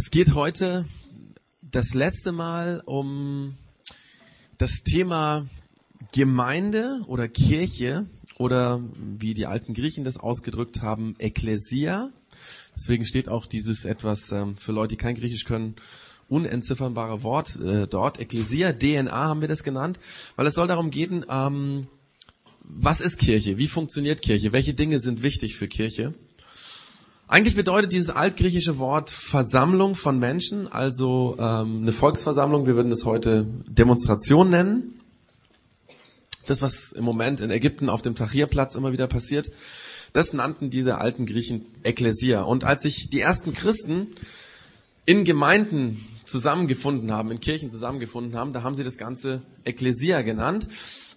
Es geht heute das letzte Mal um das Thema Gemeinde oder Kirche oder wie die alten Griechen das ausgedrückt haben, Ekklesia. Deswegen steht auch dieses etwas ähm, für Leute, die kein Griechisch können, unentziffernbare Wort äh, dort. Ekklesia, DNA haben wir das genannt, weil es soll darum gehen, ähm, was ist Kirche? Wie funktioniert Kirche? Welche Dinge sind wichtig für Kirche? Eigentlich bedeutet dieses altgriechische Wort Versammlung von Menschen, also ähm, eine Volksversammlung, wir würden es heute Demonstration nennen. Das, was im Moment in Ägypten auf dem Tahrirplatz immer wieder passiert, das nannten diese alten Griechen Ekklesia. Und als sich die ersten Christen in Gemeinden zusammengefunden haben, in Kirchen zusammengefunden haben, da haben sie das Ganze Ekklesia genannt.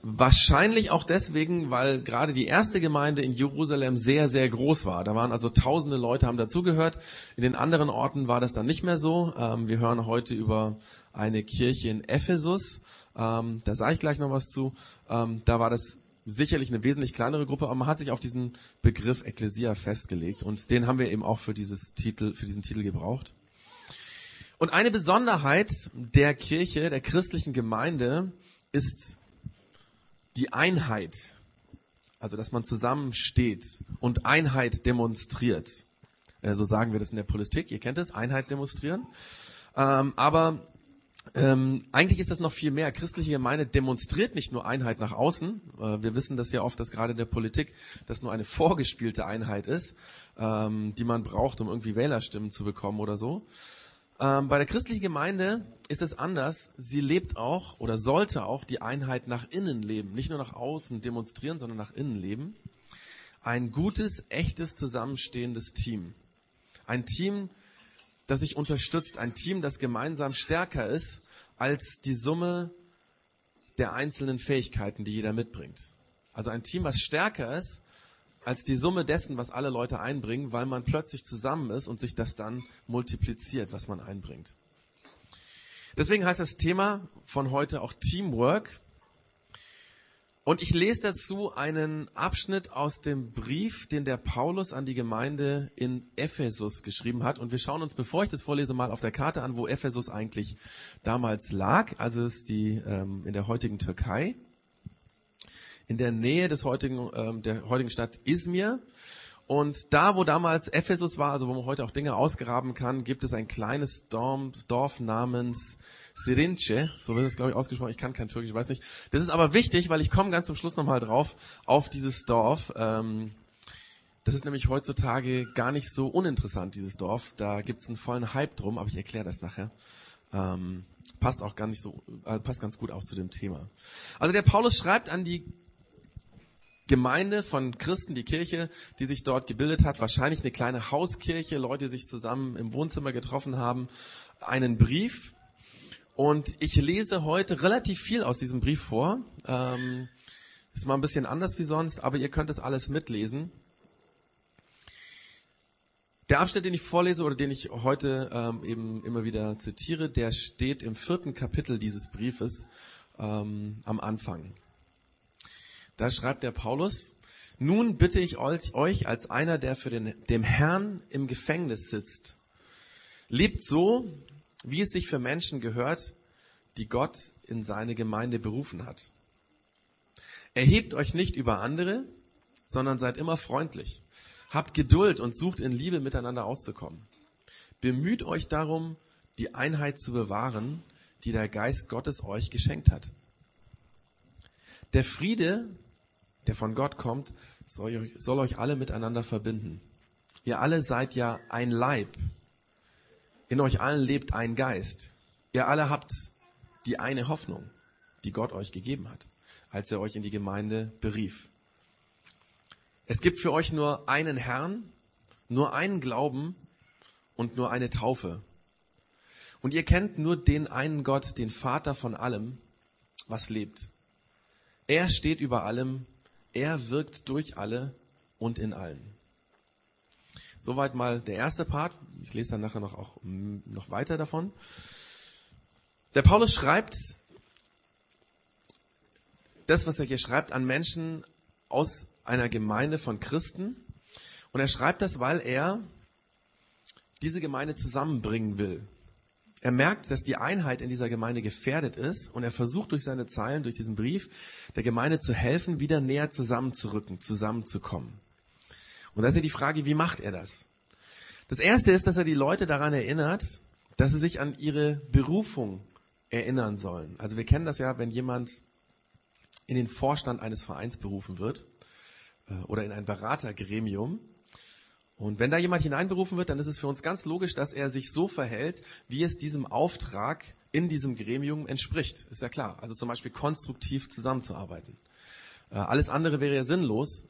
Wahrscheinlich auch deswegen, weil gerade die erste Gemeinde in Jerusalem sehr, sehr groß war. Da waren also tausende Leute haben dazugehört. In den anderen Orten war das dann nicht mehr so. Ähm, wir hören heute über eine Kirche in Ephesus. Ähm, da sage ich gleich noch was zu. Ähm, da war das sicherlich eine wesentlich kleinere Gruppe, aber man hat sich auf diesen Begriff Ekklesia festgelegt und den haben wir eben auch für dieses Titel, für diesen Titel gebraucht. Und eine Besonderheit der Kirche, der christlichen Gemeinde ist die Einheit. Also, dass man zusammensteht und Einheit demonstriert. Äh, so sagen wir das in der Politik. Ihr kennt es, Einheit demonstrieren. Ähm, aber ähm, eigentlich ist das noch viel mehr. Christliche Gemeinde demonstriert nicht nur Einheit nach außen. Äh, wir wissen das ja oft, dass gerade in der Politik das nur eine vorgespielte Einheit ist, ähm, die man braucht, um irgendwie Wählerstimmen zu bekommen oder so. Ähm, bei der christlichen Gemeinde ist es anders. Sie lebt auch oder sollte auch die Einheit nach innen leben. Nicht nur nach außen demonstrieren, sondern nach innen leben. Ein gutes, echtes, zusammenstehendes Team. Ein Team, das sich unterstützt. Ein Team, das gemeinsam stärker ist als die Summe der einzelnen Fähigkeiten, die jeder mitbringt. Also ein Team, was stärker ist als die Summe dessen, was alle Leute einbringen, weil man plötzlich zusammen ist und sich das dann multipliziert, was man einbringt. Deswegen heißt das Thema von heute auch Teamwork. Und ich lese dazu einen Abschnitt aus dem Brief, den der Paulus an die Gemeinde in Ephesus geschrieben hat. Und wir schauen uns, bevor ich das vorlese, mal auf der Karte an, wo Ephesus eigentlich damals lag. Also ist die ähm, in der heutigen Türkei in der Nähe des heutigen, ähm, der heutigen Stadt Izmir. Und da, wo damals Ephesus war, also wo man heute auch Dinge ausgraben kann, gibt es ein kleines Dorf, namens Sirince. So wird es, glaube ich, ausgesprochen. Ich kann kein Türkisch, ich weiß nicht. Das ist aber wichtig, weil ich komme ganz zum Schluss nochmal drauf, auf dieses Dorf. Ähm, das ist nämlich heutzutage gar nicht so uninteressant, dieses Dorf. Da gibt es einen vollen Hype drum, aber ich erkläre das nachher. Ähm, passt auch gar nicht so, äh, passt ganz gut auch zu dem Thema. Also der Paulus schreibt an die Gemeinde von Christen, die Kirche, die sich dort gebildet hat, wahrscheinlich eine kleine Hauskirche, Leute, die sich zusammen im Wohnzimmer getroffen haben, einen Brief. Und ich lese heute relativ viel aus diesem Brief vor. Ähm, ist mal ein bisschen anders wie sonst, aber ihr könnt es alles mitlesen. Der Abschnitt, den ich vorlese oder den ich heute ähm, eben immer wieder zitiere, der steht im vierten Kapitel dieses Briefes ähm, am Anfang. Da schreibt der Paulus, nun bitte ich euch als einer, der für den, dem Herrn im Gefängnis sitzt, lebt so, wie es sich für Menschen gehört, die Gott in seine Gemeinde berufen hat. Erhebt euch nicht über andere, sondern seid immer freundlich. Habt Geduld und sucht in Liebe miteinander auszukommen. Bemüht euch darum, die Einheit zu bewahren, die der Geist Gottes euch geschenkt hat. Der Friede, der von Gott kommt, soll euch, soll euch alle miteinander verbinden. Ihr alle seid ja ein Leib. In euch allen lebt ein Geist. Ihr alle habt die eine Hoffnung, die Gott euch gegeben hat, als er euch in die Gemeinde berief. Es gibt für euch nur einen Herrn, nur einen Glauben und nur eine Taufe. Und ihr kennt nur den einen Gott, den Vater von allem, was lebt. Er steht über allem er wirkt durch alle und in allen. Soweit mal der erste Part. Ich lese dann nachher noch auch noch weiter davon. Der Paulus schreibt das, was er hier schreibt, an Menschen aus einer Gemeinde von Christen. Und er schreibt das, weil er diese Gemeinde zusammenbringen will. Er merkt, dass die Einheit in dieser Gemeinde gefährdet ist und er versucht durch seine Zeilen, durch diesen Brief, der Gemeinde zu helfen, wieder näher zusammenzurücken, zusammenzukommen. Und da ist ja die Frage, wie macht er das? Das erste ist, dass er die Leute daran erinnert, dass sie sich an ihre Berufung erinnern sollen. Also wir kennen das ja, wenn jemand in den Vorstand eines Vereins berufen wird äh, oder in ein Beratergremium. Und wenn da jemand hineinberufen wird, dann ist es für uns ganz logisch, dass er sich so verhält, wie es diesem Auftrag in diesem Gremium entspricht. Ist ja klar. Also zum Beispiel konstruktiv zusammenzuarbeiten. Äh, alles andere wäre ja sinnlos,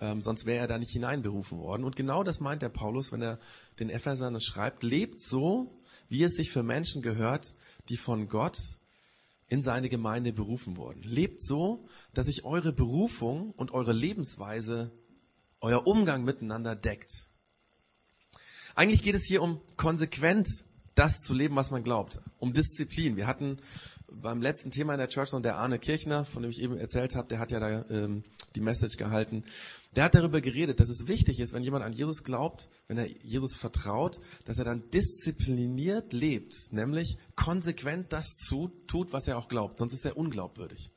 ähm, sonst wäre er da nicht hineinberufen worden. Und genau das meint der Paulus, wenn er den Ephesern schreibt, lebt so, wie es sich für Menschen gehört, die von Gott in seine Gemeinde berufen wurden. Lebt so, dass sich eure Berufung und eure Lebensweise, euer Umgang miteinander deckt. Eigentlich geht es hier um konsequent das zu leben, was man glaubt, um Disziplin. Wir hatten beim letzten Thema in der Church und der Arne Kirchner, von dem ich eben erzählt habe, der hat ja da ähm, die Message gehalten. Der hat darüber geredet, dass es wichtig ist, wenn jemand an Jesus glaubt, wenn er Jesus vertraut, dass er dann diszipliniert lebt, nämlich konsequent das zu, tut, was er auch glaubt, sonst ist er unglaubwürdig.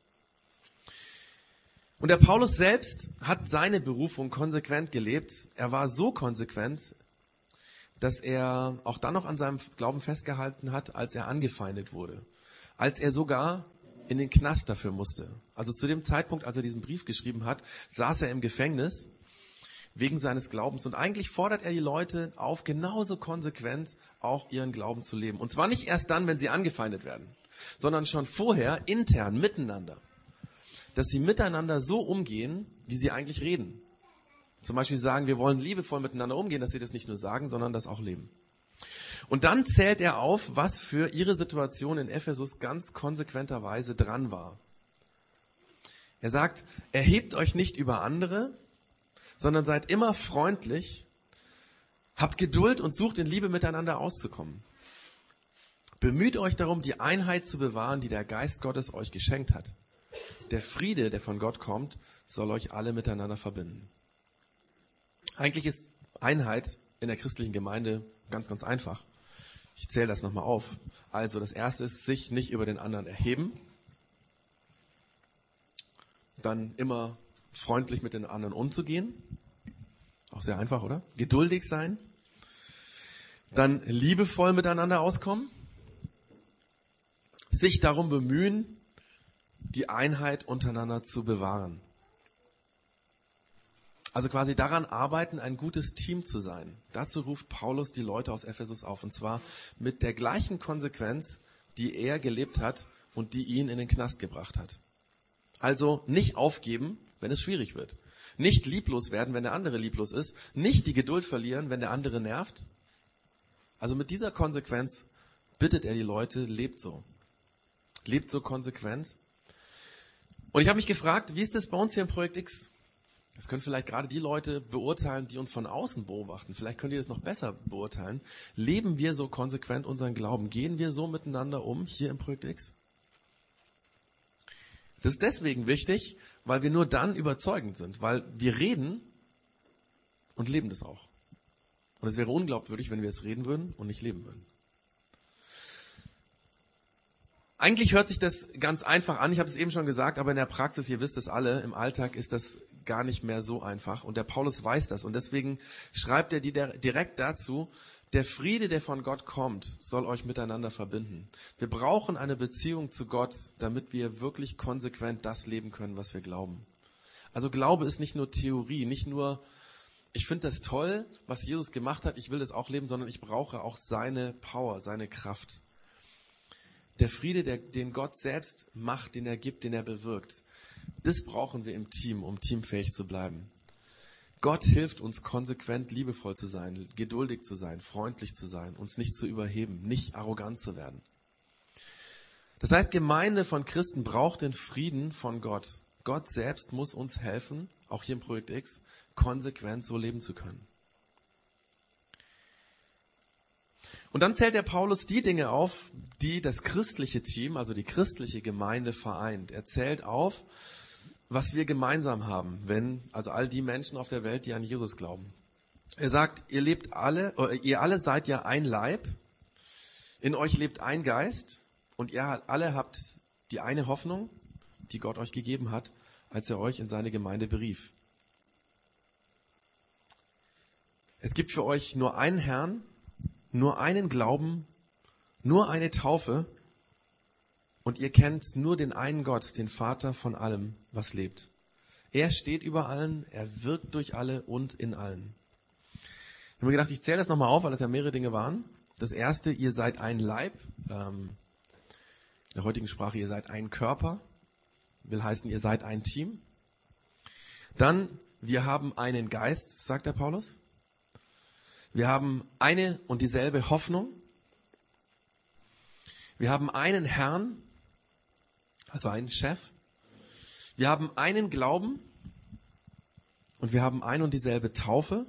Und der Paulus selbst hat seine Berufung konsequent gelebt. Er war so konsequent, dass er auch dann noch an seinem Glauben festgehalten hat, als er angefeindet wurde. Als er sogar in den Knast dafür musste. Also zu dem Zeitpunkt, als er diesen Brief geschrieben hat, saß er im Gefängnis wegen seines Glaubens. Und eigentlich fordert er die Leute auf, genauso konsequent auch ihren Glauben zu leben. Und zwar nicht erst dann, wenn sie angefeindet werden, sondern schon vorher intern, miteinander. Dass sie miteinander so umgehen, wie sie eigentlich reden. Zum Beispiel sagen, wir wollen liebevoll miteinander umgehen, dass sie das nicht nur sagen, sondern das auch leben. Und dann zählt er auf, was für ihre Situation in Ephesus ganz konsequenterweise dran war. Er sagt, erhebt euch nicht über andere, sondern seid immer freundlich, habt Geduld und sucht in Liebe miteinander auszukommen. Bemüht euch darum, die Einheit zu bewahren, die der Geist Gottes euch geschenkt hat. Der Friede, der von Gott kommt, soll euch alle miteinander verbinden. Eigentlich ist Einheit in der christlichen Gemeinde ganz, ganz einfach. Ich zähle das nochmal auf. Also das erste ist, sich nicht über den anderen erheben. Dann immer freundlich mit den anderen umzugehen. Auch sehr einfach, oder? Geduldig sein. Dann liebevoll miteinander auskommen. Sich darum bemühen, die Einheit untereinander zu bewahren. Also quasi daran arbeiten, ein gutes Team zu sein. Dazu ruft Paulus die Leute aus Ephesus auf. Und zwar mit der gleichen Konsequenz, die er gelebt hat und die ihn in den Knast gebracht hat. Also nicht aufgeben, wenn es schwierig wird. Nicht lieblos werden, wenn der andere lieblos ist. Nicht die Geduld verlieren, wenn der andere nervt. Also mit dieser Konsequenz bittet er die Leute, lebt so. Lebt so konsequent. Und ich habe mich gefragt, wie ist das bei uns hier im Projekt X? Das können vielleicht gerade die Leute beurteilen, die uns von außen beobachten. Vielleicht könnt ihr das noch besser beurteilen. Leben wir so konsequent unseren Glauben? Gehen wir so miteinander um hier im Projekt X? Das ist deswegen wichtig, weil wir nur dann überzeugend sind, weil wir reden und leben das auch. Und es wäre unglaubwürdig, wenn wir es reden würden und nicht leben würden. Eigentlich hört sich das ganz einfach an, ich habe es eben schon gesagt, aber in der Praxis, ihr wisst es alle, im Alltag ist das gar nicht mehr so einfach. Und der Paulus weiß das. Und deswegen schreibt er direkt dazu, der Friede, der von Gott kommt, soll euch miteinander verbinden. Wir brauchen eine Beziehung zu Gott, damit wir wirklich konsequent das leben können, was wir glauben. Also Glaube ist nicht nur Theorie, nicht nur, ich finde das toll, was Jesus gemacht hat, ich will das auch leben, sondern ich brauche auch seine Power, seine Kraft. Der Friede, der, den Gott selbst macht, den er gibt, den er bewirkt. Das brauchen wir im Team, um teamfähig zu bleiben. Gott hilft uns konsequent liebevoll zu sein, geduldig zu sein, freundlich zu sein, uns nicht zu überheben, nicht arrogant zu werden. Das heißt, Gemeinde von Christen braucht den Frieden von Gott. Gott selbst muss uns helfen, auch hier im Projekt X, konsequent so leben zu können. Und dann zählt der Paulus die Dinge auf, die das christliche Team, also die christliche Gemeinde vereint. Er zählt auf, was wir gemeinsam haben, wenn, also all die Menschen auf der Welt, die an Jesus glauben. Er sagt, ihr lebt alle, ihr alle seid ja ein Leib, in euch lebt ein Geist und ihr alle habt die eine Hoffnung, die Gott euch gegeben hat, als er euch in seine Gemeinde berief. Es gibt für euch nur einen Herrn, nur einen Glauben, nur eine Taufe und ihr kennt nur den einen Gott, den Vater von allem, was lebt. Er steht über allen, er wirkt durch alle und in allen. Ich habe mir gedacht, ich zähle das nochmal auf, weil das ja mehrere Dinge waren. Das erste, ihr seid ein Leib. Ähm, in der heutigen Sprache, ihr seid ein Körper. Will heißen, ihr seid ein Team. Dann, wir haben einen Geist, sagt der Paulus. Wir haben eine und dieselbe Hoffnung. Wir haben einen Herrn, also einen Chef. Wir haben einen Glauben und wir haben ein und dieselbe Taufe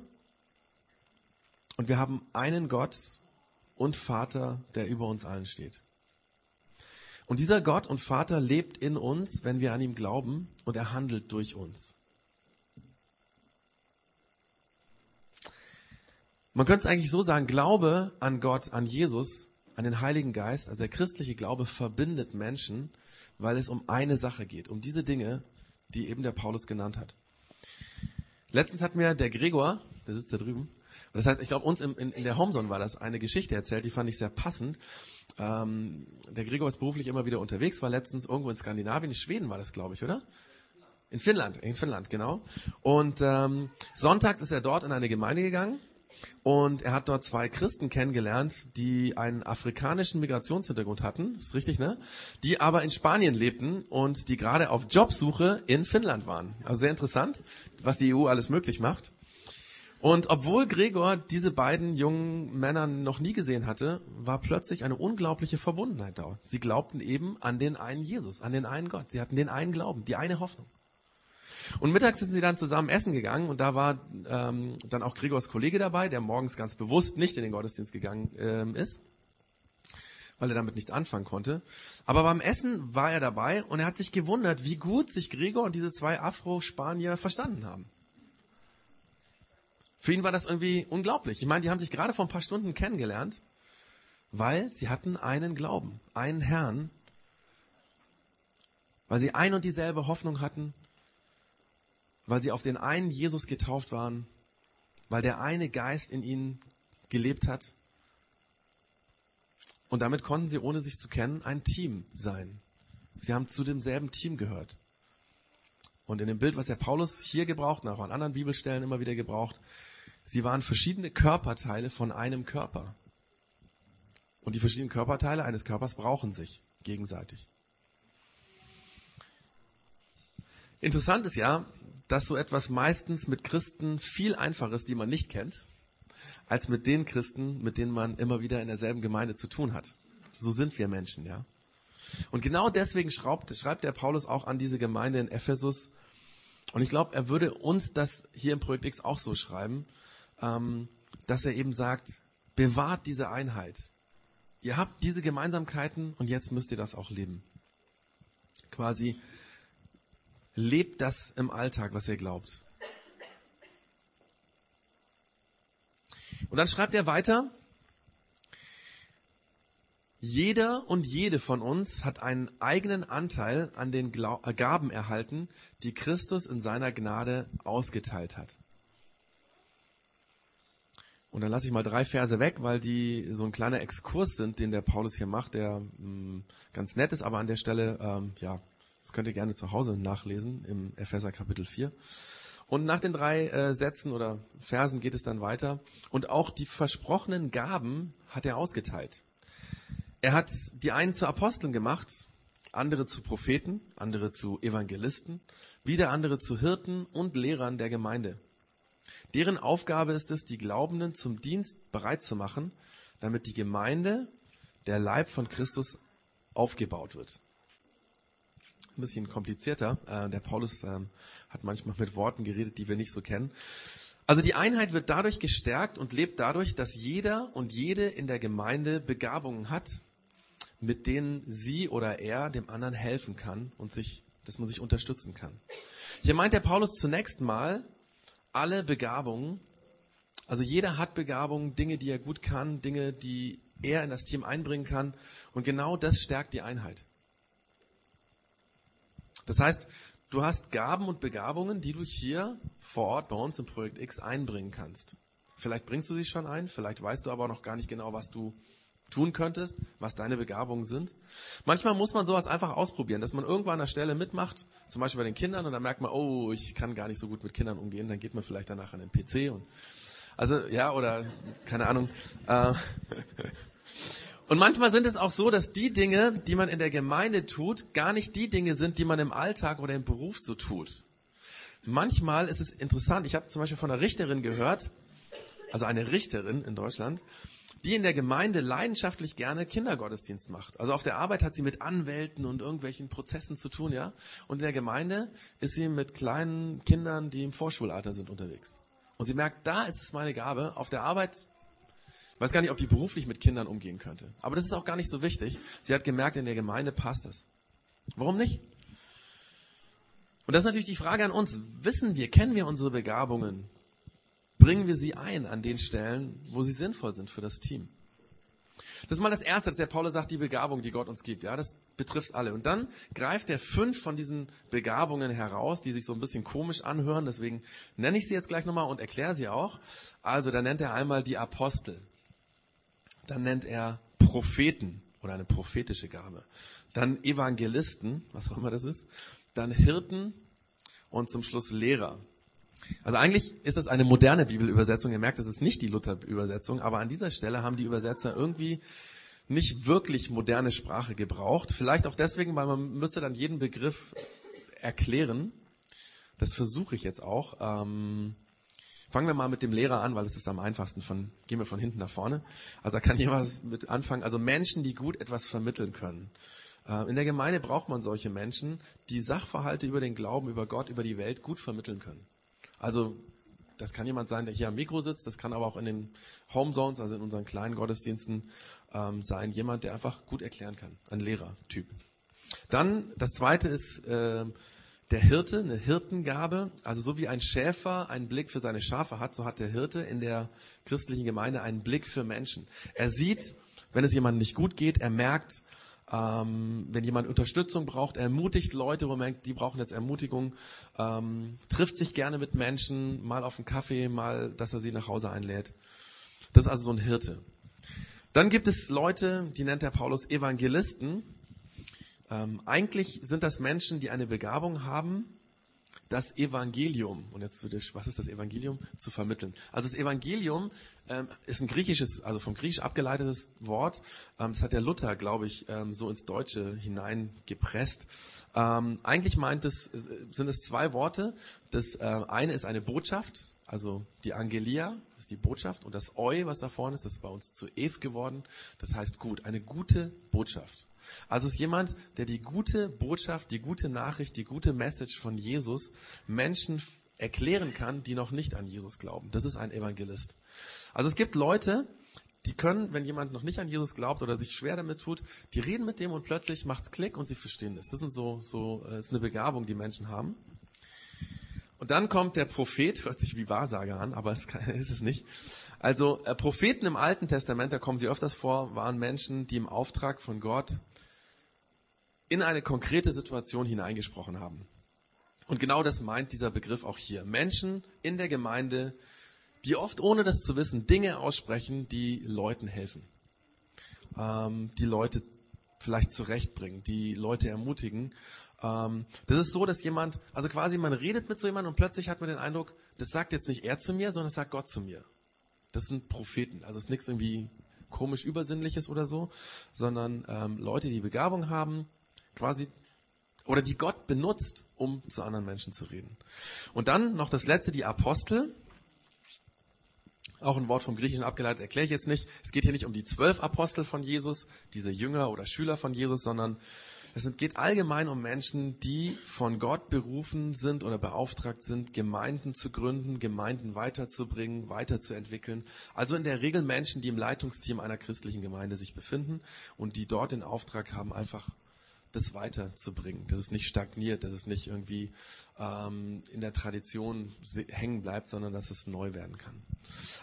und wir haben einen Gott und Vater, der über uns allen steht. Und dieser Gott und Vater lebt in uns, wenn wir an ihm glauben und er handelt durch uns. Man könnte es eigentlich so sagen, Glaube an Gott, an Jesus, an den Heiligen Geist, also der christliche Glaube verbindet Menschen, weil es um eine Sache geht, um diese Dinge, die eben der Paulus genannt hat. Letztens hat mir der Gregor, der sitzt da drüben, das heißt, ich glaube, uns in, in, in der Homezone war das eine Geschichte erzählt, die fand ich sehr passend. Ähm, der Gregor ist beruflich immer wieder unterwegs, war letztens irgendwo in Skandinavien, in Schweden war das, glaube ich, oder? In Finnland, in Finnland, genau. Und ähm, sonntags ist er dort in eine Gemeinde gegangen und er hat dort zwei Christen kennengelernt, die einen afrikanischen Migrationshintergrund hatten, ist richtig, ne? Die aber in Spanien lebten und die gerade auf Jobsuche in Finnland waren. Also sehr interessant, was die EU alles möglich macht. Und obwohl Gregor diese beiden jungen Männer noch nie gesehen hatte, war plötzlich eine unglaubliche Verbundenheit da. Sie glaubten eben an den einen Jesus, an den einen Gott. Sie hatten den einen Glauben, die eine Hoffnung. Und mittags sind sie dann zusammen essen gegangen und da war ähm, dann auch Gregors Kollege dabei, der morgens ganz bewusst nicht in den Gottesdienst gegangen ähm, ist, weil er damit nichts anfangen konnte. Aber beim Essen war er dabei und er hat sich gewundert, wie gut sich Gregor und diese zwei Afro-Spanier verstanden haben. Für ihn war das irgendwie unglaublich. Ich meine, die haben sich gerade vor ein paar Stunden kennengelernt, weil sie hatten einen Glauben, einen Herrn, weil sie ein und dieselbe Hoffnung hatten weil sie auf den einen Jesus getauft waren, weil der eine Geist in ihnen gelebt hat. Und damit konnten sie, ohne sich zu kennen, ein Team sein. Sie haben zu demselben Team gehört. Und in dem Bild, was der Paulus hier gebraucht und auch an anderen Bibelstellen immer wieder gebraucht, sie waren verschiedene Körperteile von einem Körper. Und die verschiedenen Körperteile eines Körpers brauchen sich gegenseitig. Interessant ist ja, dass so etwas meistens mit Christen viel einfacher ist, die man nicht kennt, als mit den Christen, mit denen man immer wieder in derselben Gemeinde zu tun hat. So sind wir Menschen, ja. Und genau deswegen schreibt, schreibt der Paulus auch an diese Gemeinde in Ephesus. Und ich glaube, er würde uns das hier im Projekt X auch so schreiben, ähm, dass er eben sagt, bewahrt diese Einheit. Ihr habt diese Gemeinsamkeiten und jetzt müsst ihr das auch leben. Quasi Lebt das im Alltag, was ihr glaubt. Und dann schreibt er weiter, jeder und jede von uns hat einen eigenen Anteil an den äh, Gaben erhalten, die Christus in seiner Gnade ausgeteilt hat. Und dann lasse ich mal drei Verse weg, weil die so ein kleiner Exkurs sind, den der Paulus hier macht, der mh, mm, ganz nett ist, aber an der Stelle ähm, ja das könnt ihr gerne zu Hause nachlesen im Epheser Kapitel 4. Und nach den drei äh, Sätzen oder Versen geht es dann weiter. Und auch die versprochenen Gaben hat er ausgeteilt. Er hat die einen zu Aposteln gemacht, andere zu Propheten, andere zu Evangelisten, wieder andere zu Hirten und Lehrern der Gemeinde. Deren Aufgabe ist es, die Glaubenden zum Dienst bereit zu machen, damit die Gemeinde, der Leib von Christus, aufgebaut wird ein bisschen komplizierter. Äh, der Paulus ähm, hat manchmal mit Worten geredet, die wir nicht so kennen. Also die Einheit wird dadurch gestärkt und lebt dadurch, dass jeder und jede in der Gemeinde Begabungen hat, mit denen sie oder er dem anderen helfen kann und sich, dass man sich unterstützen kann. Hier meint der Paulus zunächst mal alle Begabungen, Also jeder hat Begabungen, Dinge, die er gut kann, Dinge, die er in das Team einbringen kann. Und genau das stärkt die Einheit. Das heißt, du hast Gaben und Begabungen, die du hier vor Ort bei uns im Projekt X einbringen kannst. Vielleicht bringst du sie schon ein, vielleicht weißt du aber noch gar nicht genau, was du tun könntest, was deine Begabungen sind. Manchmal muss man sowas einfach ausprobieren, dass man irgendwann an der Stelle mitmacht, zum Beispiel bei den Kindern, und dann merkt man, oh, ich kann gar nicht so gut mit Kindern umgehen, dann geht man vielleicht danach an den PC und also ja, oder keine Ahnung. Äh, und manchmal sind es auch so, dass die Dinge, die man in der Gemeinde tut, gar nicht die Dinge sind, die man im Alltag oder im Beruf so tut. Manchmal ist es interessant, ich habe zum Beispiel von einer Richterin gehört, also eine Richterin in Deutschland, die in der Gemeinde leidenschaftlich gerne Kindergottesdienst macht. Also auf der Arbeit hat sie mit Anwälten und irgendwelchen Prozessen zu tun, ja. Und in der Gemeinde ist sie mit kleinen Kindern, die im Vorschulalter sind, unterwegs. Und sie merkt, da ist es meine Gabe. Auf der Arbeit weiß gar nicht, ob die beruflich mit Kindern umgehen könnte. Aber das ist auch gar nicht so wichtig. Sie hat gemerkt, in der Gemeinde passt es. Warum nicht? Und das ist natürlich die Frage an uns. Wissen wir, kennen wir unsere Begabungen? Bringen wir sie ein an den Stellen, wo sie sinnvoll sind für das Team? Das ist mal das Erste, dass der Paulus sagt, die Begabung, die Gott uns gibt. Ja, das betrifft alle. Und dann greift er fünf von diesen Begabungen heraus, die sich so ein bisschen komisch anhören. Deswegen nenne ich sie jetzt gleich nochmal und erkläre sie auch. Also, da nennt er einmal die Apostel. Dann nennt er Propheten oder eine prophetische Gabe. Dann Evangelisten, was auch immer das ist. Dann Hirten und zum Schluss Lehrer. Also eigentlich ist das eine moderne Bibelübersetzung. Ihr merkt, das ist nicht die Luther-Übersetzung, aber an dieser Stelle haben die Übersetzer irgendwie nicht wirklich moderne Sprache gebraucht. Vielleicht auch deswegen, weil man müsste dann jeden Begriff erklären. Das versuche ich jetzt auch. Ähm, Fangen wir mal mit dem Lehrer an, weil es ist am einfachsten. Von, gehen wir von hinten nach vorne. Also da kann jemand mit anfangen. Also Menschen, die gut etwas vermitteln können. Äh, in der Gemeinde braucht man solche Menschen, die Sachverhalte über den Glauben, über Gott, über die Welt gut vermitteln können. Also das kann jemand sein, der hier am Mikro sitzt. Das kann aber auch in den Home Zones, also in unseren kleinen Gottesdiensten ähm, sein. Jemand, der einfach gut erklären kann. Ein Lehrertyp. Dann das zweite ist äh, der Hirte, eine Hirtengabe, also so wie ein Schäfer einen Blick für seine Schafe hat, so hat der Hirte in der christlichen Gemeinde einen Blick für Menschen. Er sieht, wenn es jemandem nicht gut geht, er merkt, ähm, wenn jemand Unterstützung braucht, er ermutigt Leute, wo man merkt, die brauchen jetzt Ermutigung, ähm, trifft sich gerne mit Menschen, mal auf einen Kaffee, mal, dass er sie nach Hause einlädt. Das ist also so ein Hirte. Dann gibt es Leute, die nennt der Paulus Evangelisten. Ähm, eigentlich sind das Menschen, die eine Begabung haben, das Evangelium, und jetzt würde ich, was ist das Evangelium? Zu vermitteln. Also das Evangelium ähm, ist ein griechisches, also vom Griechisch abgeleitetes Wort. Ähm, das hat der Luther, glaube ich, ähm, so ins Deutsche hineingepresst. Ähm, eigentlich meint es, sind es zwei Worte. Das äh, eine ist eine Botschaft, also die Angelia ist die Botschaft und das Eu, was da vorne ist, das ist bei uns zu Ev geworden. Das heißt gut, eine gute Botschaft. Also es ist jemand, der die gute Botschaft, die gute Nachricht, die gute Message von Jesus Menschen erklären kann, die noch nicht an Jesus glauben. Das ist ein Evangelist. Also es gibt Leute, die können, wenn jemand noch nicht an Jesus glaubt oder sich schwer damit tut, die reden mit dem und plötzlich macht's Klick und sie verstehen das. Das sind so, so, das äh, ist eine Begabung, die Menschen haben. Und dann kommt der Prophet, hört sich wie Wahrsager an, aber es ist es nicht. Also äh, Propheten im Alten Testament, da kommen sie öfters vor, waren Menschen, die im Auftrag von Gott in eine konkrete Situation hineingesprochen haben. Und genau das meint dieser Begriff auch hier. Menschen in der Gemeinde, die oft ohne das zu wissen Dinge aussprechen, die Leuten helfen, ähm, die Leute vielleicht zurechtbringen, die Leute ermutigen. Ähm, das ist so, dass jemand, also quasi man redet mit so jemandem und plötzlich hat man den Eindruck, das sagt jetzt nicht er zu mir, sondern das sagt Gott zu mir. Das sind Propheten, also es ist nichts irgendwie komisch Übersinnliches oder so, sondern ähm, Leute, die Begabung haben, quasi oder die Gott benutzt, um zu anderen Menschen zu reden. Und dann noch das letzte, die Apostel. Auch ein Wort vom Griechischen abgeleitet, erkläre ich jetzt nicht. Es geht hier nicht um die zwölf Apostel von Jesus, diese Jünger oder Schüler von Jesus, sondern es geht allgemein um Menschen, die von Gott berufen sind oder beauftragt sind, Gemeinden zu gründen, Gemeinden weiterzubringen, weiterzuentwickeln. Also in der Regel Menschen, die im Leitungsteam einer christlichen Gemeinde sich befinden und die dort den Auftrag haben, einfach das weiterzubringen, dass es nicht stagniert, dass es nicht irgendwie ähm, in der Tradition hängen bleibt, sondern dass es neu werden kann.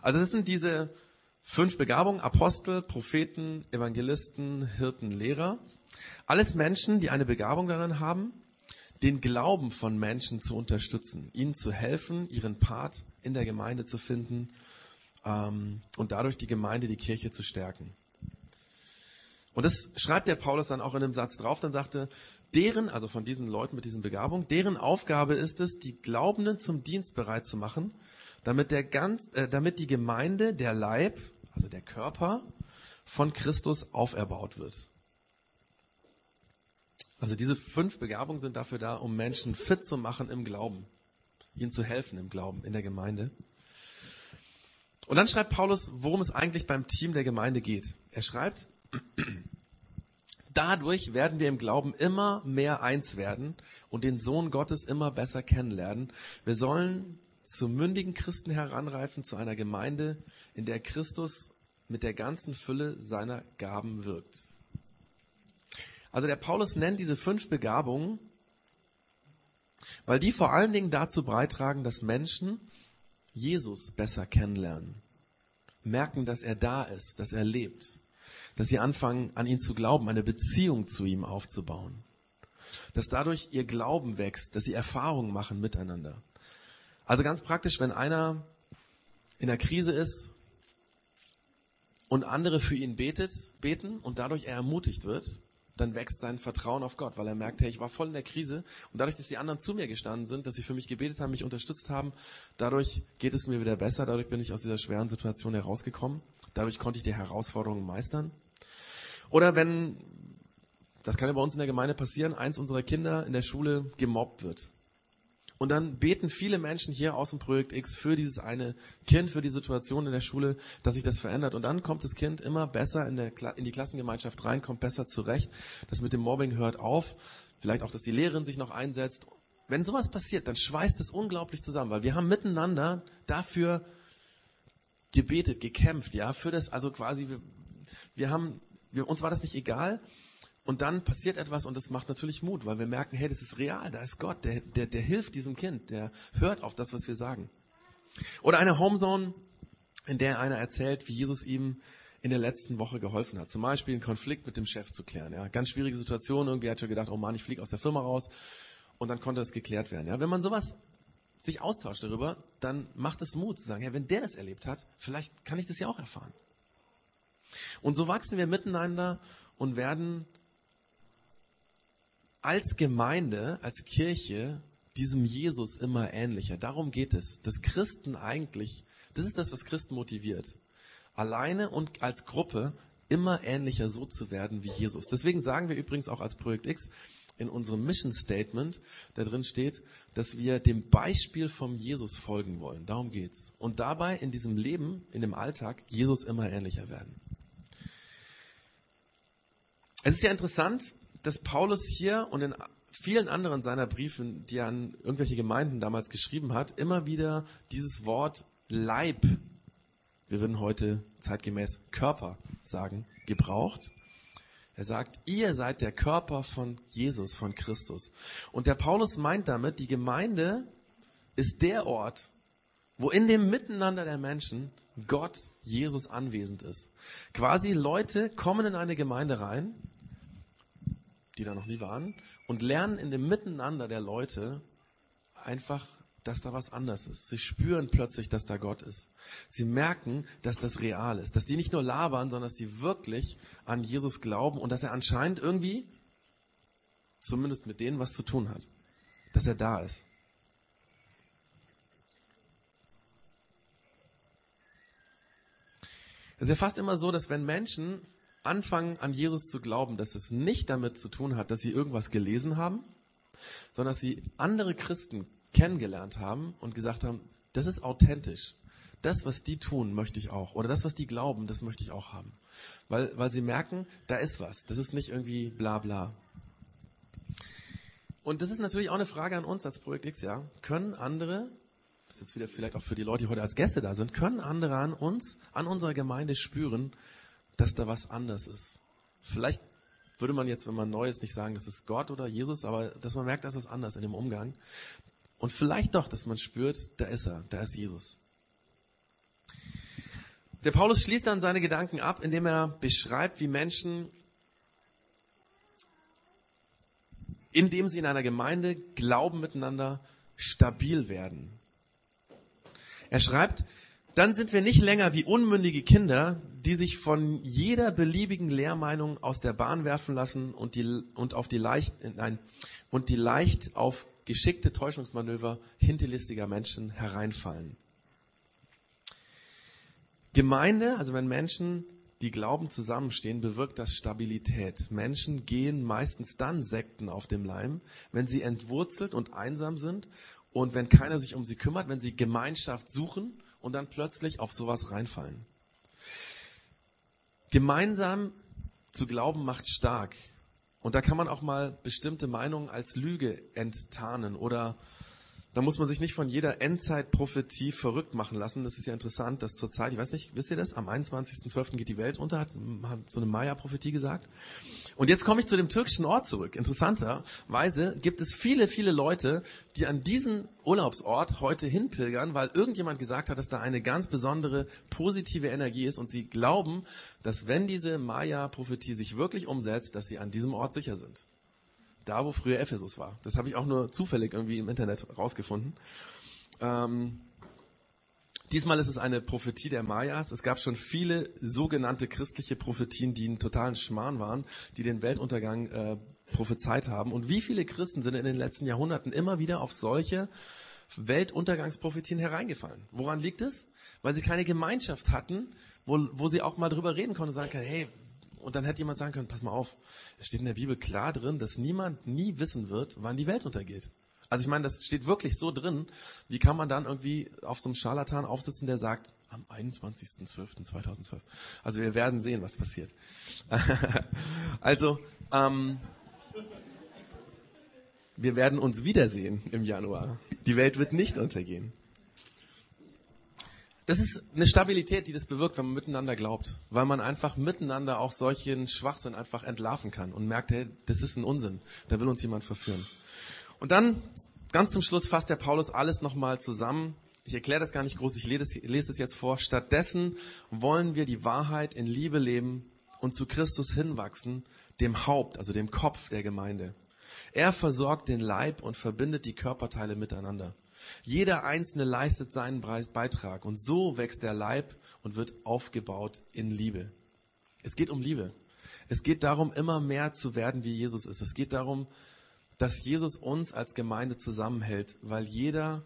Also das sind diese fünf Begabungen, Apostel, Propheten, Evangelisten, Hirten, Lehrer. Alles Menschen, die eine Begabung darin haben, den Glauben von Menschen zu unterstützen, ihnen zu helfen, ihren Part in der Gemeinde zu finden ähm, und dadurch die Gemeinde, die Kirche zu stärken. Und das schreibt der Paulus dann auch in einem Satz drauf, dann sagte, deren, also von diesen Leuten mit diesen Begabungen, deren Aufgabe ist es, die Glaubenden zum Dienst bereit zu machen, damit der ganz, äh, damit die Gemeinde, der Leib, also der Körper von Christus auferbaut wird. Also diese fünf Begabungen sind dafür da, um Menschen fit zu machen im Glauben, ihnen zu helfen im Glauben in der Gemeinde. Und dann schreibt Paulus, worum es eigentlich beim Team der Gemeinde geht. Er schreibt, dadurch werden wir im Glauben immer mehr eins werden und den Sohn Gottes immer besser kennenlernen. Wir sollen zu mündigen Christen heranreifen, zu einer Gemeinde, in der Christus mit der ganzen Fülle seiner Gaben wirkt. Also der Paulus nennt diese fünf Begabungen, weil die vor allen Dingen dazu beitragen, dass Menschen Jesus besser kennenlernen, merken, dass er da ist, dass er lebt, dass sie anfangen, an ihn zu glauben, eine Beziehung zu ihm aufzubauen, dass dadurch ihr Glauben wächst, dass sie Erfahrungen machen miteinander. Also ganz praktisch, wenn einer in der Krise ist und andere für ihn betet, beten und dadurch er ermutigt wird, dann wächst sein Vertrauen auf Gott, weil er merkt, hey, ich war voll in der Krise und dadurch, dass die anderen zu mir gestanden sind, dass sie für mich gebetet haben, mich unterstützt haben, dadurch geht es mir wieder besser, dadurch bin ich aus dieser schweren Situation herausgekommen, dadurch konnte ich die Herausforderungen meistern. Oder wenn, das kann ja bei uns in der Gemeinde passieren, eins unserer Kinder in der Schule gemobbt wird. Und dann beten viele Menschen hier aus dem Projekt X für dieses eine Kind, für die Situation in der Schule, dass sich das verändert. Und dann kommt das Kind immer besser in, der, in die Klassengemeinschaft rein, kommt besser zurecht. Das mit dem Mobbing hört auf. Vielleicht auch, dass die Lehrerin sich noch einsetzt. Wenn sowas passiert, dann schweißt es unglaublich zusammen, weil wir haben miteinander dafür gebetet, gekämpft, ja, für das, also quasi, wir, wir haben, wir, uns war das nicht egal, und dann passiert etwas und das macht natürlich Mut, weil wir merken, hey, das ist real, da ist Gott, der, der, der hilft diesem Kind, der hört auf das, was wir sagen. Oder eine Homezone, in der einer erzählt, wie Jesus ihm in der letzten Woche geholfen hat. Zum Beispiel einen Konflikt mit dem Chef zu klären. Ja, ganz schwierige Situation. Irgendwie hat er gedacht, oh Mann, ich fliege aus der Firma raus. Und dann konnte das geklärt werden. Ja, wenn man sowas sich austauscht darüber, dann macht es Mut zu sagen, ja, wenn der das erlebt hat, vielleicht kann ich das ja auch erfahren. Und so wachsen wir miteinander und werden als Gemeinde, als Kirche diesem Jesus immer ähnlicher. Darum geht es. Dass Christen eigentlich, das ist das, was Christen motiviert. Alleine und als Gruppe immer ähnlicher so zu werden wie Jesus. Deswegen sagen wir übrigens auch als Projekt X in unserem Mission Statement, da drin steht, dass wir dem Beispiel vom Jesus folgen wollen. Darum geht's. Und dabei in diesem Leben, in dem Alltag, Jesus immer ähnlicher werden. Es ist ja interessant, dass Paulus hier und in vielen anderen seiner Briefen, die er an irgendwelche Gemeinden damals geschrieben hat, immer wieder dieses Wort Leib, wir würden heute zeitgemäß Körper sagen, gebraucht. Er sagt, ihr seid der Körper von Jesus, von Christus. Und der Paulus meint damit, die Gemeinde ist der Ort, wo in dem Miteinander der Menschen Gott, Jesus anwesend ist. Quasi Leute kommen in eine Gemeinde rein, die da noch nie waren, und lernen in dem Miteinander der Leute einfach, dass da was anders ist. Sie spüren plötzlich, dass da Gott ist. Sie merken, dass das real ist. Dass die nicht nur labern, sondern dass die wirklich an Jesus glauben und dass er anscheinend irgendwie, zumindest mit denen, was zu tun hat. Dass er da ist. Es ist ja fast immer so, dass wenn Menschen anfangen an Jesus zu glauben, dass es nicht damit zu tun hat, dass sie irgendwas gelesen haben, sondern dass sie andere Christen kennengelernt haben und gesagt haben, das ist authentisch. Das, was die tun, möchte ich auch. Oder das, was die glauben, das möchte ich auch haben. Weil, weil sie merken, da ist was. Das ist nicht irgendwie bla bla. Und das ist natürlich auch eine Frage an uns als Projekt X, ja. Können andere, das ist jetzt wieder vielleicht auch für die Leute, die heute als Gäste da sind, können andere an uns, an unserer Gemeinde spüren, dass da was anders ist. Vielleicht würde man jetzt, wenn man neu ist, nicht sagen, das ist Gott oder Jesus, aber dass man merkt, da ist was anders in dem Umgang. Und vielleicht doch, dass man spürt, da ist er, da ist Jesus. Der Paulus schließt dann seine Gedanken ab, indem er beschreibt, wie Menschen, indem sie in einer Gemeinde glauben miteinander, stabil werden. Er schreibt, dann sind wir nicht länger wie unmündige Kinder, die sich von jeder beliebigen Lehrmeinung aus der Bahn werfen lassen und die, und auf die leicht, nein, und die leicht auf geschickte Täuschungsmanöver hinterlistiger Menschen hereinfallen. Gemeinde, also wenn Menschen, die glauben, zusammenstehen, bewirkt das Stabilität. Menschen gehen meistens dann Sekten auf dem Leim, wenn sie entwurzelt und einsam sind und wenn keiner sich um sie kümmert, wenn sie Gemeinschaft suchen und dann plötzlich auf sowas reinfallen. Gemeinsam zu glauben macht stark. Und da kann man auch mal bestimmte Meinungen als Lüge enttarnen oder da muss man sich nicht von jeder Endzeitprophetie verrückt machen lassen. Das ist ja interessant, dass zurzeit, ich weiß nicht, wisst ihr das? Am 21.12. geht die Welt unter, hat, hat so eine Maya-Prophetie gesagt. Und jetzt komme ich zu dem türkischen Ort zurück. Interessanterweise gibt es viele, viele Leute, die an diesen Urlaubsort heute hinpilgern, weil irgendjemand gesagt hat, dass da eine ganz besondere positive Energie ist und sie glauben, dass wenn diese Maya-Prophetie sich wirklich umsetzt, dass sie an diesem Ort sicher sind da, wo früher Ephesus war. Das habe ich auch nur zufällig irgendwie im Internet rausgefunden. Ähm, diesmal ist es eine Prophetie der Mayas. Es gab schon viele sogenannte christliche Prophetien, die einen totalen Schmarrn waren, die den Weltuntergang äh, prophezeit haben. Und wie viele Christen sind in den letzten Jahrhunderten immer wieder auf solche Weltuntergangsprophetien hereingefallen? Woran liegt es? Weil sie keine Gemeinschaft hatten, wo, wo sie auch mal drüber reden konnten und sagen können, hey, und dann hätte jemand sagen können, pass mal auf, es steht in der Bibel klar drin, dass niemand nie wissen wird, wann die Welt untergeht. Also ich meine, das steht wirklich so drin. Wie kann man dann irgendwie auf so einem Scharlatan aufsitzen, der sagt, am 21.12.2012. Also wir werden sehen, was passiert. also, ähm, wir werden uns wiedersehen im Januar. Die Welt wird nicht untergehen. Das ist eine Stabilität, die das bewirkt, wenn man miteinander glaubt. Weil man einfach miteinander auch solchen Schwachsinn einfach entlarven kann und merkt, hey, das ist ein Unsinn. Da will uns jemand verführen. Und dann, ganz zum Schluss, fasst der Paulus alles nochmal zusammen. Ich erkläre das gar nicht groß, ich lese es jetzt vor. Stattdessen wollen wir die Wahrheit in Liebe leben und zu Christus hinwachsen, dem Haupt, also dem Kopf der Gemeinde. Er versorgt den Leib und verbindet die Körperteile miteinander. Jeder Einzelne leistet seinen Beitrag und so wächst der Leib und wird aufgebaut in Liebe. Es geht um Liebe. Es geht darum, immer mehr zu werden, wie Jesus ist. Es geht darum, dass Jesus uns als Gemeinde zusammenhält, weil jeder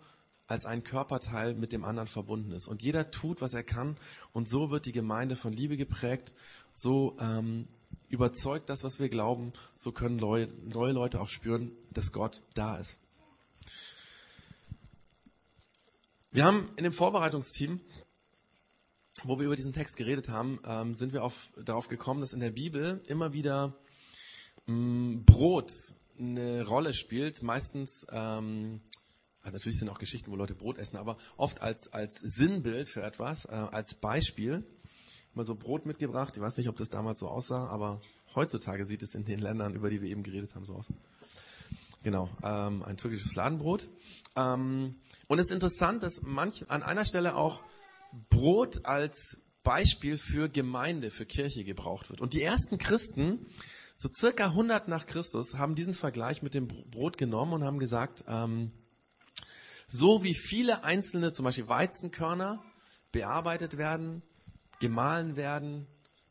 als ein Körperteil mit dem anderen verbunden ist. Und jeder tut, was er kann. Und so wird die Gemeinde von Liebe geprägt. So ähm, überzeugt das, was wir glauben. So können neue, neue Leute auch spüren, dass Gott da ist. Wir haben in dem Vorbereitungsteam, wo wir über diesen Text geredet haben, ähm, sind wir auf, darauf gekommen, dass in der Bibel immer wieder ähm, Brot eine Rolle spielt. Meistens, ähm, also natürlich sind auch Geschichten, wo Leute Brot essen, aber oft als, als Sinnbild für etwas, äh, als Beispiel. Mal so Brot mitgebracht. Ich weiß nicht, ob das damals so aussah, aber heutzutage sieht es in den Ländern, über die wir eben geredet haben, so aus. Genau, ähm, ein türkisches Fladenbrot. Ähm, und es ist interessant, dass manch, an einer Stelle auch Brot als Beispiel für Gemeinde, für Kirche gebraucht wird. Und die ersten Christen, so circa 100 nach Christus, haben diesen Vergleich mit dem Brot genommen und haben gesagt, ähm, so wie viele einzelne, zum Beispiel Weizenkörner, bearbeitet werden, gemahlen werden,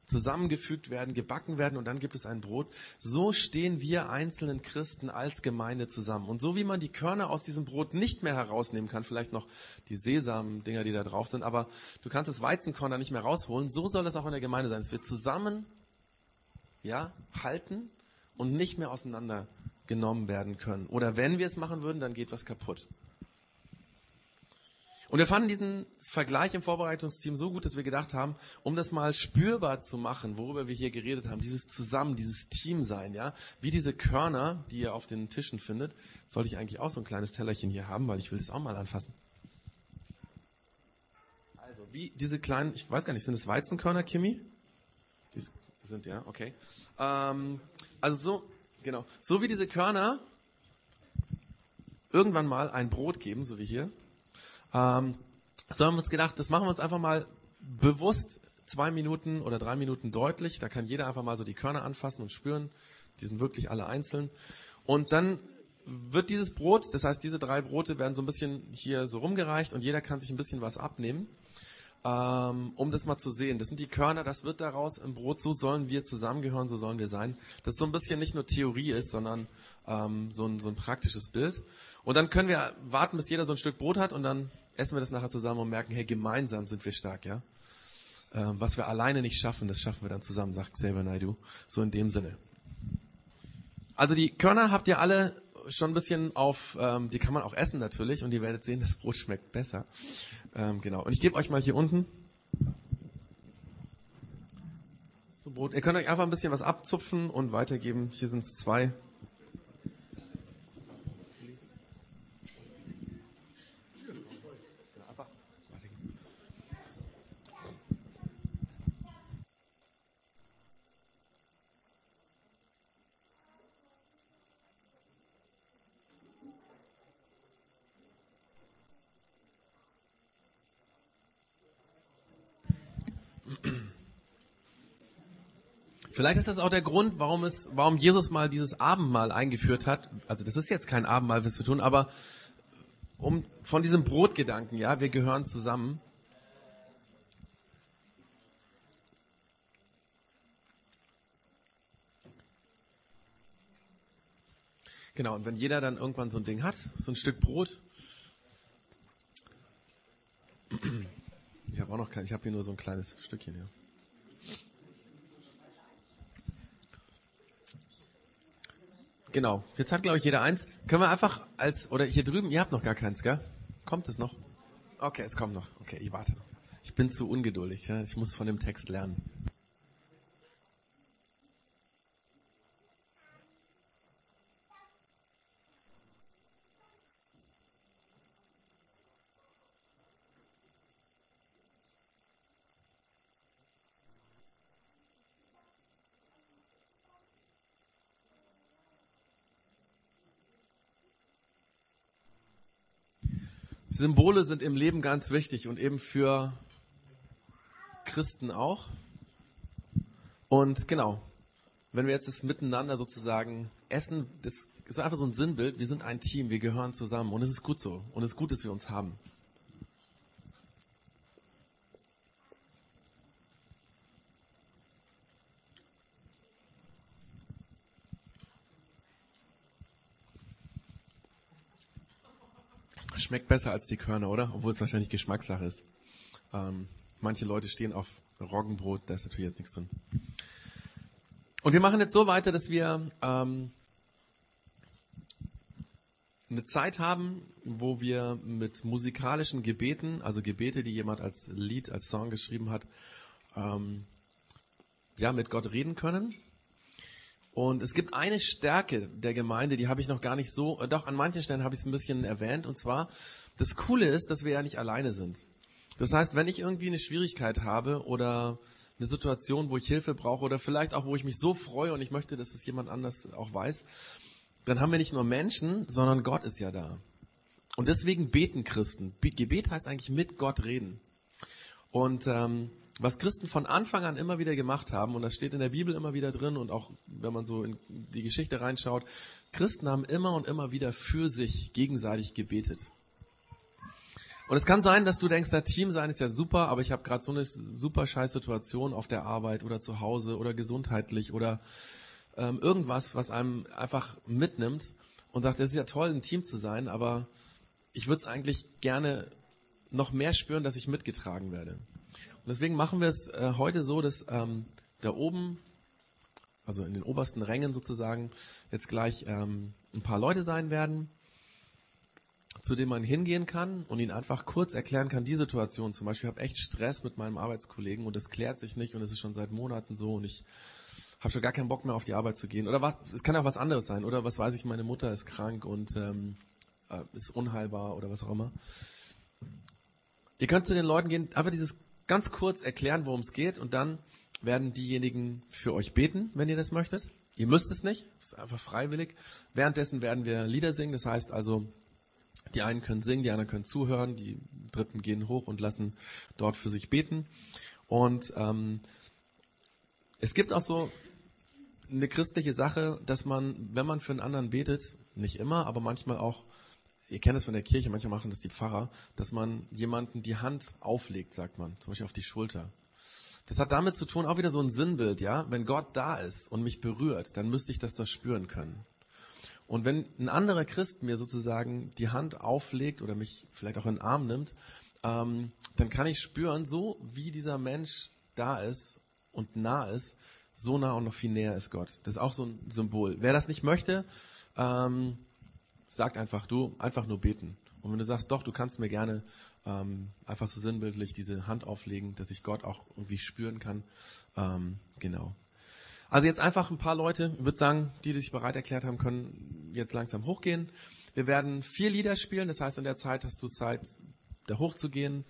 zusammengefügt werden, gebacken werden und dann gibt es ein Brot. So stehen wir einzelnen Christen als Gemeinde zusammen. Und so wie man die Körner aus diesem Brot nicht mehr herausnehmen kann, vielleicht noch die Sesamdinger, die da drauf sind, aber du kannst das Weizenkorn da nicht mehr rausholen, so soll es auch in der Gemeinde sein. Es wird zusammen, ja, halten und nicht mehr auseinandergenommen werden können. Oder wenn wir es machen würden, dann geht was kaputt. Und wir fanden diesen Vergleich im Vorbereitungsteam so gut, dass wir gedacht haben, um das mal spürbar zu machen, worüber wir hier geredet haben, dieses Zusammen, dieses Team sein, ja, wie diese Körner, die ihr auf den Tischen findet, sollte ich eigentlich auch so ein kleines Tellerchen hier haben, weil ich will das auch mal anfassen. Also, wie diese kleinen, ich weiß gar nicht, sind das Weizenkörner, Kimi? Die sind ja, okay. Ähm, Also so, genau. So wie diese Körner irgendwann mal ein Brot geben, so wie hier, ähm, so haben wir uns gedacht, das machen wir uns einfach mal bewusst zwei Minuten oder drei Minuten deutlich. Da kann jeder einfach mal so die Körner anfassen und spüren. Die sind wirklich alle einzeln. Und dann wird dieses Brot, das heißt, diese drei Brote werden so ein bisschen hier so rumgereicht und jeder kann sich ein bisschen was abnehmen, ähm, um das mal zu sehen. Das sind die Körner, das wird daraus im Brot, so sollen wir zusammengehören, so sollen wir sein. Das so ein bisschen nicht nur Theorie ist, sondern ähm, so, ein, so ein praktisches Bild. Und dann können wir warten, bis jeder so ein Stück Brot hat und dann essen wir das nachher zusammen und merken, hey, gemeinsam sind wir stark, ja. Ähm, was wir alleine nicht schaffen, das schaffen wir dann zusammen, sagt Xavier Naidu. So in dem Sinne. Also die Körner habt ihr alle schon ein bisschen auf, ähm, die kann man auch essen natürlich und ihr werdet sehen, das Brot schmeckt besser. Ähm, genau. Und ich gebe euch mal hier unten so Brot. Ihr könnt euch einfach ein bisschen was abzupfen und weitergeben. Hier sind es zwei. Vielleicht ist das auch der Grund, warum es, warum Jesus mal dieses Abendmahl eingeführt hat. Also das ist jetzt kein Abendmahl, was wir tun, aber um von diesem Brotgedanken, ja, wir gehören zusammen. Genau, und wenn jeder dann irgendwann so ein Ding hat, so ein Stück Brot. Ich habe auch noch kein, ich habe hier nur so ein kleines Stückchen hier. Genau. Jetzt hat, glaube ich, jeder eins. Können wir einfach als, oder hier drüben, ihr habt noch gar keins, gell? Kommt es noch? Okay, es kommt noch. Okay, ich warte. Ich bin zu ungeduldig. Ja? Ich muss von dem Text lernen. Symbole sind im Leben ganz wichtig und eben für Christen auch. Und genau, wenn wir jetzt das miteinander sozusagen essen, das ist einfach so ein Sinnbild. Wir sind ein Team, wir gehören zusammen und es ist gut so und es ist gut, dass wir uns haben. Schmeckt besser als die Körner, oder? Obwohl es wahrscheinlich Geschmackssache ist. Ähm, manche Leute stehen auf Roggenbrot, da ist natürlich jetzt nichts drin. Und wir machen jetzt so weiter, dass wir ähm, eine Zeit haben, wo wir mit musikalischen Gebeten, also Gebete, die jemand als Lied, als Song geschrieben hat, ähm, ja, mit Gott reden können. Und es gibt eine Stärke der Gemeinde, die habe ich noch gar nicht so, äh, doch an manchen Stellen habe ich es ein bisschen erwähnt. Und zwar, das Coole ist, dass wir ja nicht alleine sind. Das heißt, wenn ich irgendwie eine Schwierigkeit habe oder eine Situation, wo ich Hilfe brauche oder vielleicht auch, wo ich mich so freue und ich möchte, dass es jemand anders auch weiß, dann haben wir nicht nur Menschen, sondern Gott ist ja da. Und deswegen beten Christen. Gebet heißt eigentlich mit Gott reden. Und ähm, was Christen von Anfang an immer wieder gemacht haben, und das steht in der Bibel immer wieder drin und auch wenn man so in die Geschichte reinschaut, Christen haben immer und immer wieder für sich gegenseitig gebetet. Und es kann sein, dass du denkst, der Team sein ist ja super, aber ich habe gerade so eine super scheiß Situation auf der Arbeit oder zu Hause oder gesundheitlich oder ähm, irgendwas, was einem einfach mitnimmt und sagt, es ist ja toll, ein Team zu sein, aber ich würde es eigentlich gerne noch mehr spüren, dass ich mitgetragen werde. Und deswegen machen wir es äh, heute so, dass ähm, da oben, also in den obersten Rängen sozusagen, jetzt gleich ähm, ein paar Leute sein werden, zu denen man hingehen kann und ihnen einfach kurz erklären kann, die Situation. Zum Beispiel, ich habe echt Stress mit meinem Arbeitskollegen und es klärt sich nicht und es ist schon seit Monaten so und ich habe schon gar keinen Bock mehr auf die Arbeit zu gehen. Oder was, es kann auch was anderes sein. Oder was weiß ich, meine Mutter ist krank und ähm, äh, ist unheilbar oder was auch immer. Ihr könnt zu den Leuten gehen, einfach dieses ganz kurz erklären, worum es geht und dann werden diejenigen für euch beten, wenn ihr das möchtet. Ihr müsst es nicht, es ist einfach freiwillig. Währenddessen werden wir Lieder singen, das heißt also, die einen können singen, die anderen können zuhören, die Dritten gehen hoch und lassen dort für sich beten. Und ähm, es gibt auch so eine christliche Sache, dass man, wenn man für einen anderen betet, nicht immer, aber manchmal auch, ihr kennt es von der Kirche, manchmal machen das die Pfarrer, dass man jemanden die Hand auflegt, sagt man, zum Beispiel auf die Schulter. Das hat damit zu tun, auch wieder so ein Sinnbild, ja. Wenn Gott da ist und mich berührt, dann müsste ich das doch spüren können. Und wenn ein anderer Christ mir sozusagen die Hand auflegt oder mich vielleicht auch in den Arm nimmt, ähm, dann kann ich spüren, so wie dieser Mensch da ist und nah ist, so nah und noch viel näher ist Gott. Das ist auch so ein Symbol. Wer das nicht möchte, ähm, sagt einfach, du, einfach nur beten. Und wenn du sagst, doch, du kannst mir gerne ähm, einfach so sinnbildlich diese Hand auflegen, dass ich Gott auch irgendwie spüren kann. Ähm, genau. Also jetzt einfach ein paar Leute, ich würde sagen, die, die sich bereit erklärt haben, können jetzt langsam hochgehen. Wir werden vier Lieder spielen, das heißt in der Zeit hast du Zeit, da hochzugehen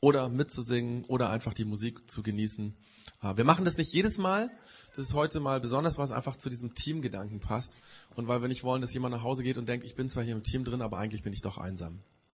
oder mitzusingen oder einfach die Musik zu genießen. Äh, wir machen das nicht jedes Mal. Das ist heute mal besonders, was einfach zu diesem Teamgedanken passt. Und weil wir nicht wollen, dass jemand nach Hause geht und denkt, ich bin zwar hier im Team drin, aber eigentlich bin ich doch einsam.